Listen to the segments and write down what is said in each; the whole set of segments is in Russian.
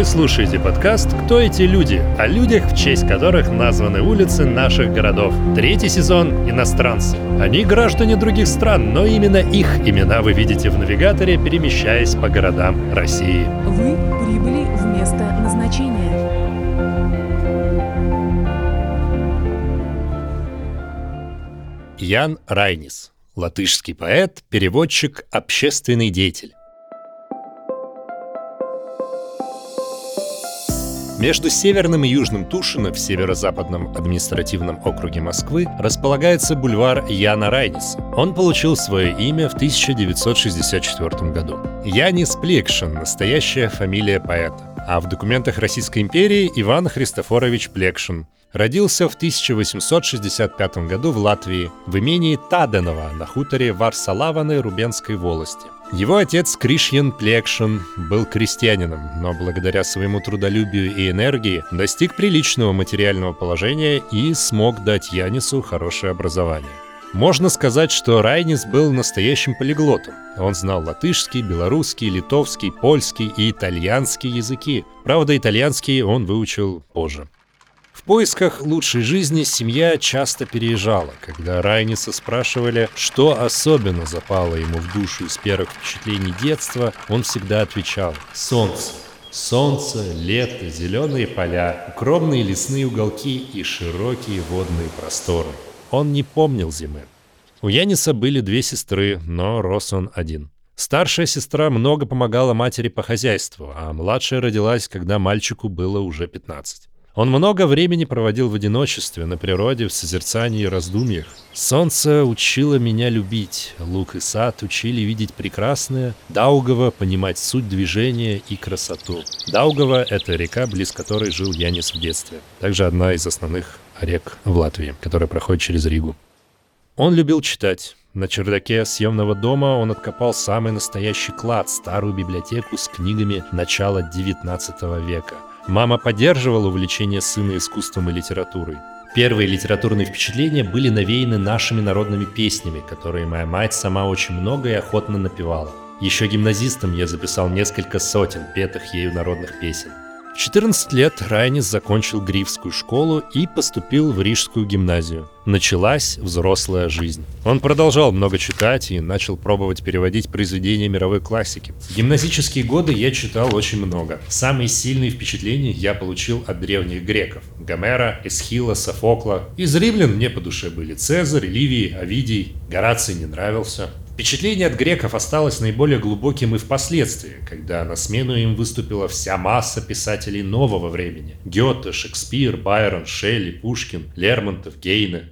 Вы слушаете подкаст «Кто эти люди?» о людях, в честь которых названы улицы наших городов. Третий сезон «Иностранцы». Они граждане других стран, но именно их имена вы видите в навигаторе, перемещаясь по городам России. Вы прибыли в место назначения. Ян Райнис. Латышский поэт, переводчик, общественный деятель. Между Северным и Южным Тушино в северо-западном административном округе Москвы располагается бульвар Яна Райниса. Он получил свое имя в 1964 году. Янис Плекшин – настоящая фамилия поэта. А в документах Российской империи Иван Христофорович Плекшин. Родился в 1865 году в Латвии, в имении Таденова на хуторе Варсалаваны Рубенской волости. Его отец Кришьян Плекшин был крестьянином, но благодаря своему трудолюбию и энергии достиг приличного материального положения и смог дать Янису хорошее образование. Можно сказать, что Райнис был настоящим полиглотом. Он знал латышский, белорусский, литовский, польский и итальянский языки. Правда, итальянский он выучил позже. В поисках лучшей жизни семья часто переезжала. Когда Райниса спрашивали, что особенно запало ему в душу из первых впечатлений детства, он всегда отвечал «Солнце». Солнце, лето, зеленые поля, укромные лесные уголки и широкие водные просторы. Он не помнил зимы. У Яниса были две сестры, но рос он один. Старшая сестра много помогала матери по хозяйству, а младшая родилась, когда мальчику было уже 15. Он много времени проводил в одиночестве, на природе, в созерцании и раздумьях. Солнце учило меня любить, лук и сад учили видеть прекрасное, Даугава понимать суть движения и красоту. Даугава — это река, близ которой жил Янис в детстве. Также одна из основных рек в Латвии, которая проходит через Ригу. Он любил читать. На чердаке съемного дома он откопал самый настоящий клад, старую библиотеку с книгами начала XIX века — Мама поддерживала увлечение сына искусством и литературой. Первые литературные впечатления были навеяны нашими народными песнями, которые моя мать сама очень много и охотно напевала. Еще гимназистом я записал несколько сотен петых ею народных песен. В 14 лет Райнис закончил Грифскую школу и поступил в Рижскую гимназию. Началась взрослая жизнь. Он продолжал много читать и начал пробовать переводить произведения мировой классики. В гимназические годы я читал очень много. Самые сильные впечатления я получил от древних греков. Гомера, Эсхила, Софокла. Из римлян мне по душе были Цезарь, Ливий, Овидий. Гораций не нравился. Впечатление от греков осталось наиболее глубоким и впоследствии, когда на смену им выступила вся масса писателей нового времени. Гёте, Шекспир, Байрон, Шелли, Пушкин, Лермонтов, Гейне.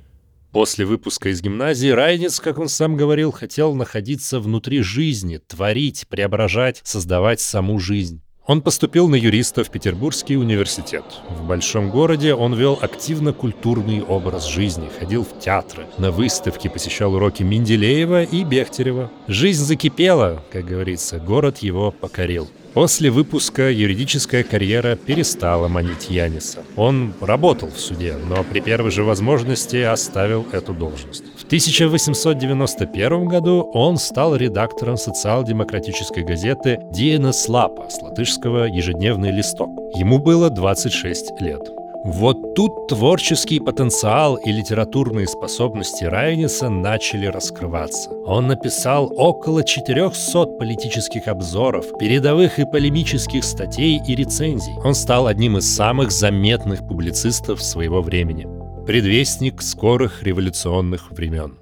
После выпуска из гимназии Райниц, как он сам говорил, хотел находиться внутри жизни, творить, преображать, создавать саму жизнь. Он поступил на юриста в Петербургский университет. В большом городе он вел активно культурный образ жизни, ходил в театры, на выставки посещал уроки Менделеева и Бехтерева. Жизнь закипела, как говорится, город его покорил. После выпуска юридическая карьера перестала манить Яниса. Он работал в суде, но при первой же возможности оставил эту должность. В 1891 году он стал редактором социал-демократической газеты «Диена Слапа» с латышского «Ежедневный листок». Ему было 26 лет. Вот тут творческий потенциал и литературные способности Райниса начали раскрываться. Он написал около 400 политических обзоров, передовых и полемических статей и рецензий. Он стал одним из самых заметных публицистов своего времени. Предвестник скорых революционных времен.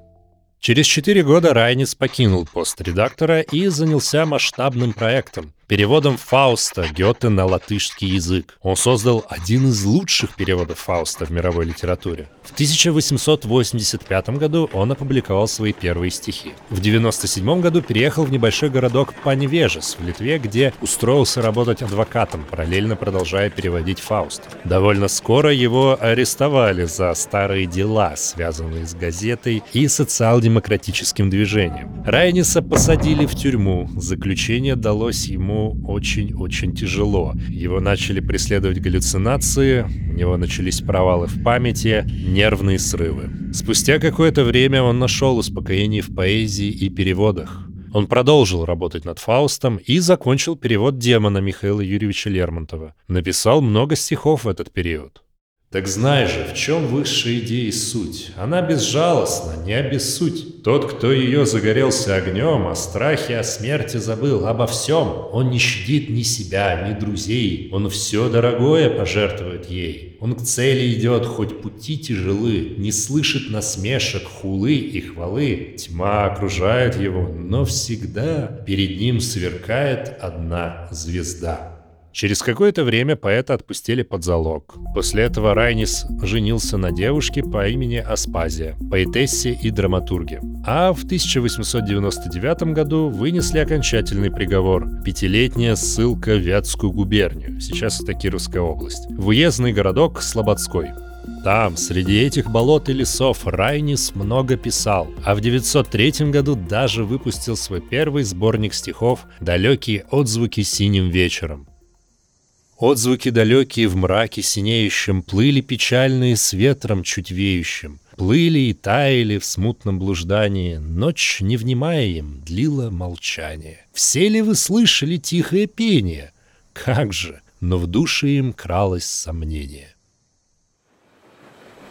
Через четыре года Райнис покинул пост редактора и занялся масштабным проектом переводом Фауста Гёте на латышский язык. Он создал один из лучших переводов Фауста в мировой литературе. В 1885 году он опубликовал свои первые стихи. В 1997 году переехал в небольшой городок Паневежес в Литве, где устроился работать адвокатом, параллельно продолжая переводить Фауст. Довольно скоро его арестовали за старые дела, связанные с газетой и социал-демократическим движением. Райниса посадили в тюрьму. Заключение далось ему очень-очень тяжело. Его начали преследовать галлюцинации, у него начались провалы в памяти, нервные срывы. Спустя какое-то время он нашел успокоение в поэзии и переводах. Он продолжил работать над Фаустом и закончил перевод демона Михаила Юрьевича Лермонтова. Написал много стихов в этот период. Так знай же, в чем высшая идея и суть. Она безжалостна, не обессудь. Тот, кто ее загорелся огнем, о страхе, о смерти забыл, обо всем. Он не щадит ни себя, ни друзей. Он все дорогое пожертвует ей. Он к цели идет, хоть пути тяжелы, не слышит насмешек, хулы и хвалы. Тьма окружает его, но всегда перед ним сверкает одна звезда. Через какое-то время поэта отпустили под залог. После этого Райнис женился на девушке по имени Аспазия, поэтессе и драматурге. А в 1899 году вынесли окончательный приговор – пятилетняя ссылка в Вятскую губернию, сейчас это Кировская область, в уездный городок Слободской. Там, среди этих болот и лесов, Райнис много писал, а в 903 году даже выпустил свой первый сборник стихов «Далекие отзвуки синим вечером». Отзвуки далекие в мраке синеющем Плыли печальные с ветром чуть веющим. Плыли и таяли в смутном блуждании, Ночь, не внимая им, длила молчание. Все ли вы слышали тихое пение? Как же, но в душе им кралось сомнение.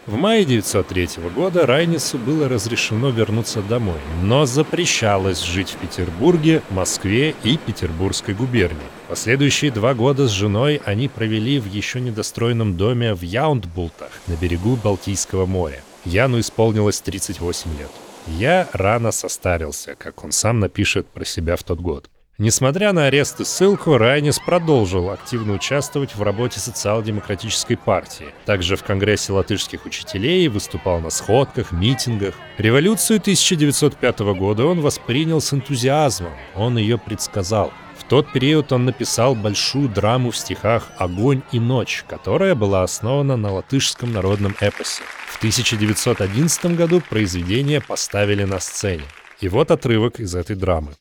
В мае 903 года Райнису было разрешено вернуться домой, но запрещалось жить в Петербурге, Москве и Петербургской губернии. Последующие два года с женой они провели в еще недостроенном доме в Яундбултах на берегу Балтийского моря. Яну исполнилось 38 лет. Я рано состарился, как он сам напишет про себя в тот год. Несмотря на арест и ссылку, Райнис продолжил активно участвовать в работе социал-демократической партии. Также в Конгрессе латышских учителей выступал на сходках, митингах. Революцию 1905 года он воспринял с энтузиазмом, он ее предсказал. В тот период он написал большую драму в стихах «Огонь и ночь», которая была основана на латышском народном эпосе. В 1911 году произведение поставили на сцене. И вот отрывок из этой драмы.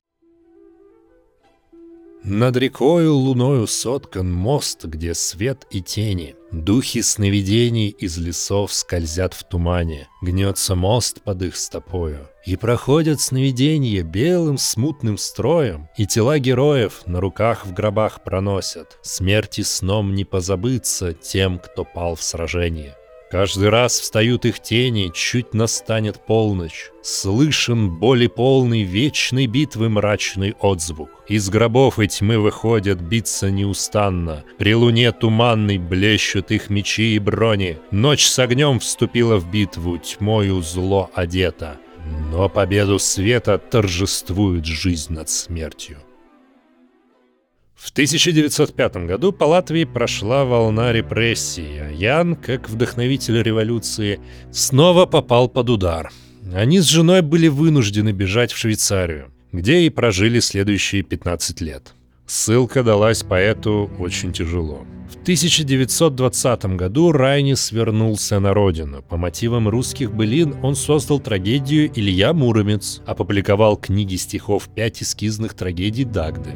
Над рекою луною соткан мост, где свет и тени. Духи сновидений из лесов скользят в тумане. Гнется мост под их стопою. И проходят сновидения белым смутным строем, И тела героев на руках в гробах проносят. Смерти сном не позабыться тем, кто пал в сражении. Каждый раз встают их тени, чуть настанет полночь. Слышен боли полный вечной битвы мрачный отзвук. Из гробов и тьмы выходят биться неустанно. При луне туманной блещут их мечи и брони. Ночь с огнем вступила в битву, тьмою зло одета. Но победу света торжествует жизнь над смертью. В 1905 году по Латвии прошла волна репрессий, а Ян, как вдохновитель революции, снова попал под удар. Они с женой были вынуждены бежать в Швейцарию, где и прожили следующие 15 лет. Ссылка далась поэту очень тяжело. В 1920 году Райнис вернулся на родину. По мотивам русских былин он создал трагедию «Илья Муромец», опубликовал книги стихов «Пять эскизных трагедий Дагды».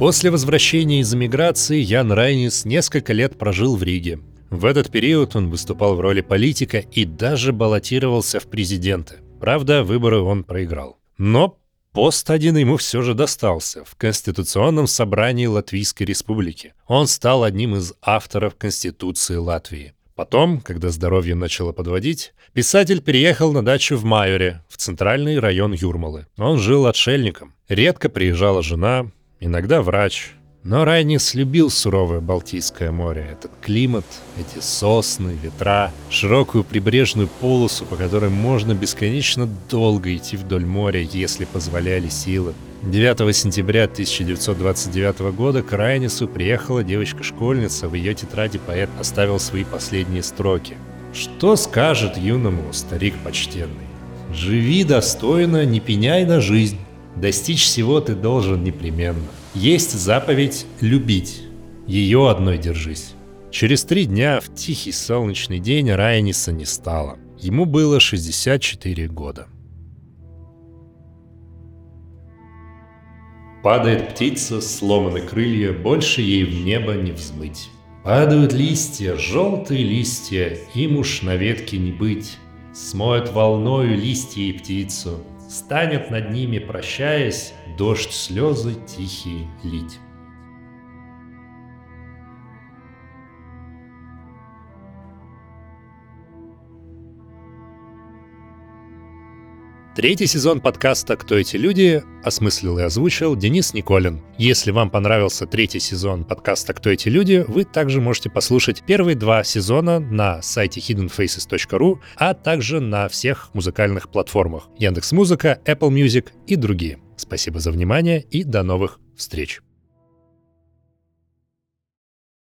После возвращения из эмиграции Ян Райнис несколько лет прожил в Риге. В этот период он выступал в роли политика и даже баллотировался в президенты. Правда, выборы он проиграл. Но пост один ему все же достался в Конституционном собрании Латвийской Республики. Он стал одним из авторов Конституции Латвии. Потом, когда здоровье начало подводить, писатель переехал на дачу в Майоре, в центральный район Юрмалы. Он жил отшельником. Редко приезжала жена, иногда врач. Но Райнис любил суровое Балтийское море, этот климат, эти сосны, ветра, широкую прибрежную полосу, по которой можно бесконечно долго идти вдоль моря, если позволяли силы. 9 сентября 1929 года к Райнису приехала девочка-школьница, в ее тетради поэт оставил свои последние строки. «Что скажет юному старик почтенный? Живи достойно, не пеняй на жизнь, Достичь всего ты должен непременно. Есть заповедь «любить». Ее одной держись. Через три дня в тихий солнечный день Райниса не стало. Ему было 64 года. Падает птица, сломаны крылья, больше ей в небо не взмыть. Падают листья, желтые листья, им уж на ветке не быть. Смоет волною листья и птицу, станет над ними, прощаясь, дождь слезы тихие лить. Третий сезон подкаста «Кто эти люди?» осмыслил и озвучил Денис Николин. Если вам понравился третий сезон подкаста «Кто эти люди?», вы также можете послушать первые два сезона на сайте hiddenfaces.ru, а также на всех музыкальных платформах Яндекс.Музыка, Apple Music и другие. Спасибо за внимание и до новых встреч!